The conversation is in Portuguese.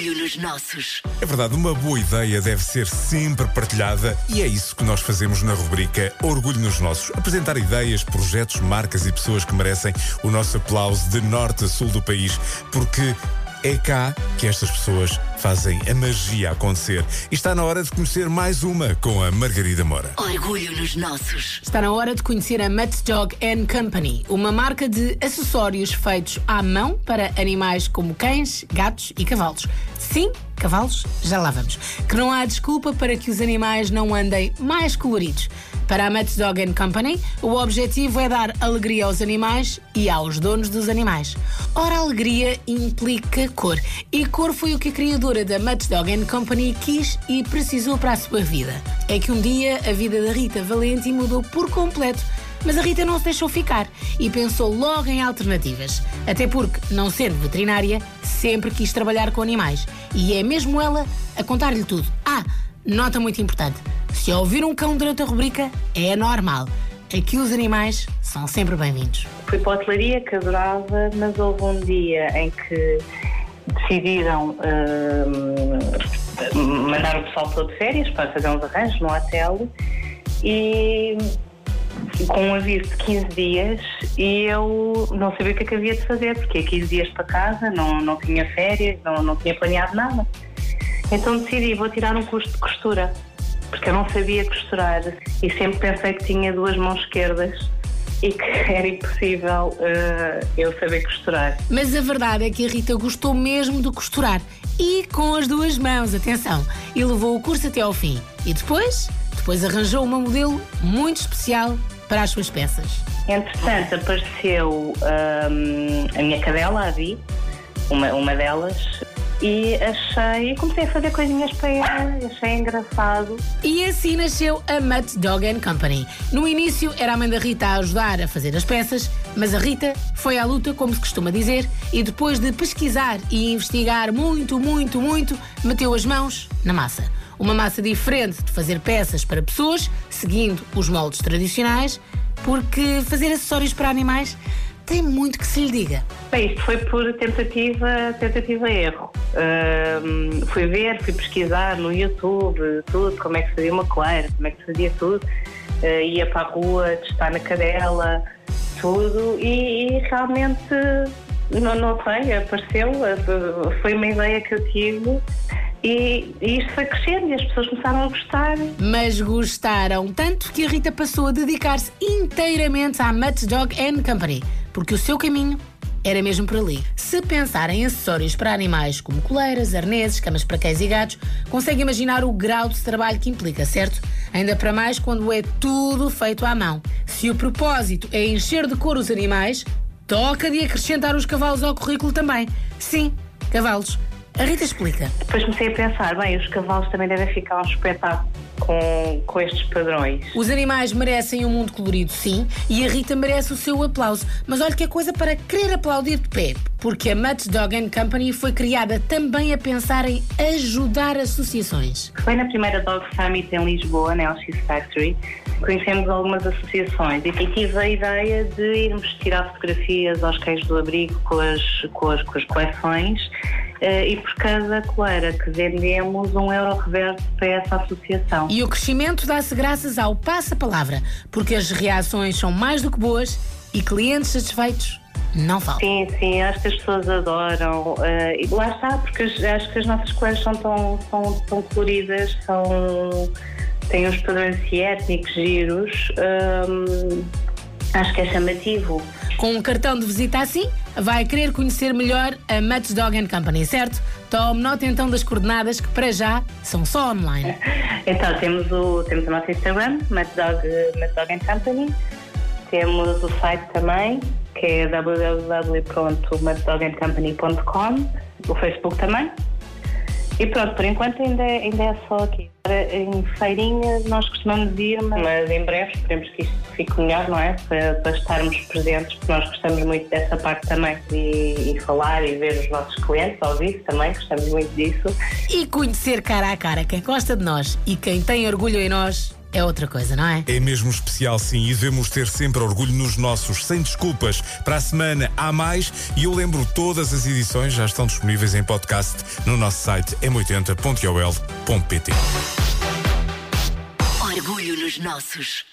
Orgulho nos nossos. É verdade, uma boa ideia deve ser sempre partilhada e é isso que nós fazemos na rubrica Orgulho nos Nossos. Apresentar ideias, projetos, marcas e pessoas que merecem o nosso aplauso de norte a sul do país, porque é cá que estas pessoas fazem a magia acontecer. E está na hora de conhecer mais uma com a Margarida Mora. Orgulho nos nossos. Está na hora de conhecer a Mutt Dog and Company, uma marca de acessórios feitos à mão para animais como cães, gatos e cavalos. Sim, cavalos, já lá vamos. Que não há desculpa para que os animais não andem mais coloridos. Para a Mutt Dog Company, o objetivo é dar alegria aos animais e aos donos dos animais. Ora, alegria implica cor. E cor foi o que a criadora da Mutt Dog Company quis e precisou para a sua vida. É que um dia a vida da Rita Valenti mudou por completo. Mas a Rita não se deixou ficar e pensou logo em alternativas. Até porque, não sendo veterinária, sempre quis trabalhar com animais. E é mesmo ela a contar-lhe tudo. Ah, nota muito importante: se ouvir um cão durante a rubrica, é normal. Aqui os animais são sempre bem-vindos. Fui para a hotelaria que adorava, mas houve um dia em que decidiram hum, mandar o pessoal todo de férias para fazer uns arranjos no hotel e com um aviso de 15 dias e eu não sabia o que é que havia de fazer, porque é 15 dias para casa, não, não tinha férias, não, não tinha planeado nada. Então decidi, vou tirar um curso de costura, porque eu não sabia costurar e sempre pensei que tinha duas mãos esquerdas e que era impossível eh, eu saber costurar. Mas a verdade é que a Rita gostou mesmo de costurar. E com as duas mãos, atenção. E levou o curso até ao fim. E depois? Depois arranjou uma modelo muito especial para as suas peças. Entretanto, apareceu hum, a minha cadela, a Vi, uma, uma delas, e achei, comecei a fazer coisinhas para ela, achei engraçado. E assim nasceu a Mutt Dog Company. No início era a mãe da Rita a ajudar a fazer as peças, mas a Rita foi à luta, como se costuma dizer, e depois de pesquisar e investigar muito, muito, muito, meteu as mãos na massa. Uma massa diferente de fazer peças para pessoas, seguindo os moldes tradicionais, porque fazer acessórios para animais tem muito que se lhe diga. Bem, isto foi por tentativa, tentativa erro. Hum, fui ver, fui pesquisar no YouTube, tudo, como é que se fazia uma coleira, como é que se fazia tudo. Uh, ia para a rua, testar na cadela, tudo, e, e realmente, não, não sei, apareceu, uh, foi uma ideia que eu tive. E, e isto foi crescendo e as pessoas começaram a gostar. Mas gostaram tanto que a Rita passou a dedicar-se inteiramente à Mutt Dog and Company, porque o seu caminho era mesmo por ali. Se pensar em acessórios para animais como coleiras, arneses, camas para cães e gatos, consegue imaginar o grau de trabalho que implica, certo? Ainda para mais quando é tudo feito à mão. Se o propósito é encher de cor os animais, toca de acrescentar os cavalos ao currículo também. Sim, cavalos. A Rita explica. Depois comecei a pensar, bem, os cavalos também devem ficar um espetáculo com, com estes padrões. Os animais merecem um mundo colorido, sim, e a Rita merece o seu aplauso. Mas olha que é coisa para querer aplaudir de pé, porque a Mutt Dog and Company foi criada também a pensar em ajudar associações. Foi na primeira Dog Summit em Lisboa, na LX Factory, conhecemos algumas associações e tive a ideia de irmos tirar fotografias aos cães do abrigo com as, com as, com as coleções e por cada coleira que vendemos, um euro reverte para essa associação. E o crescimento dá-se graças ao passa-palavra, porque as reações são mais do que boas e clientes satisfeitos não faltam. Sim, sim, acho que as pessoas adoram. Uh, e lá está, porque as- acho que as nossas coleiras são tão, tão, tão coloridas, são, têm uns padrões étnicos giros. hum, acho que é chamativo. Com um cartão de visita assim, vai querer conhecer melhor a Mutt Dog Company, certo? Tome nota então das coordenadas que para já são só online. Então, temos o, temos o nosso Instagram, Mad Dog, Mad Dog Company. Temos o site também, que é www.maddogandcompany.com. O Facebook também. E pronto, por enquanto ainda é, ainda é só aqui. Em feirinha nós costumamos ir, mas em breve esperemos que isto fique melhor, não é? Para, para estarmos presentes, porque nós gostamos muito dessa parte também. E, e falar e ver os nossos clientes ao vivo também, gostamos muito disso. E conhecer cara a cara quem gosta de nós e quem tem orgulho em nós é outra coisa, não é? É mesmo especial, sim, e devemos ter sempre orgulho nos nossos, sem desculpas. Para a semana há mais e eu lembro todas as edições já estão disponíveis em podcast no nosso site m80.ol.pt. Orgulho nos nossos.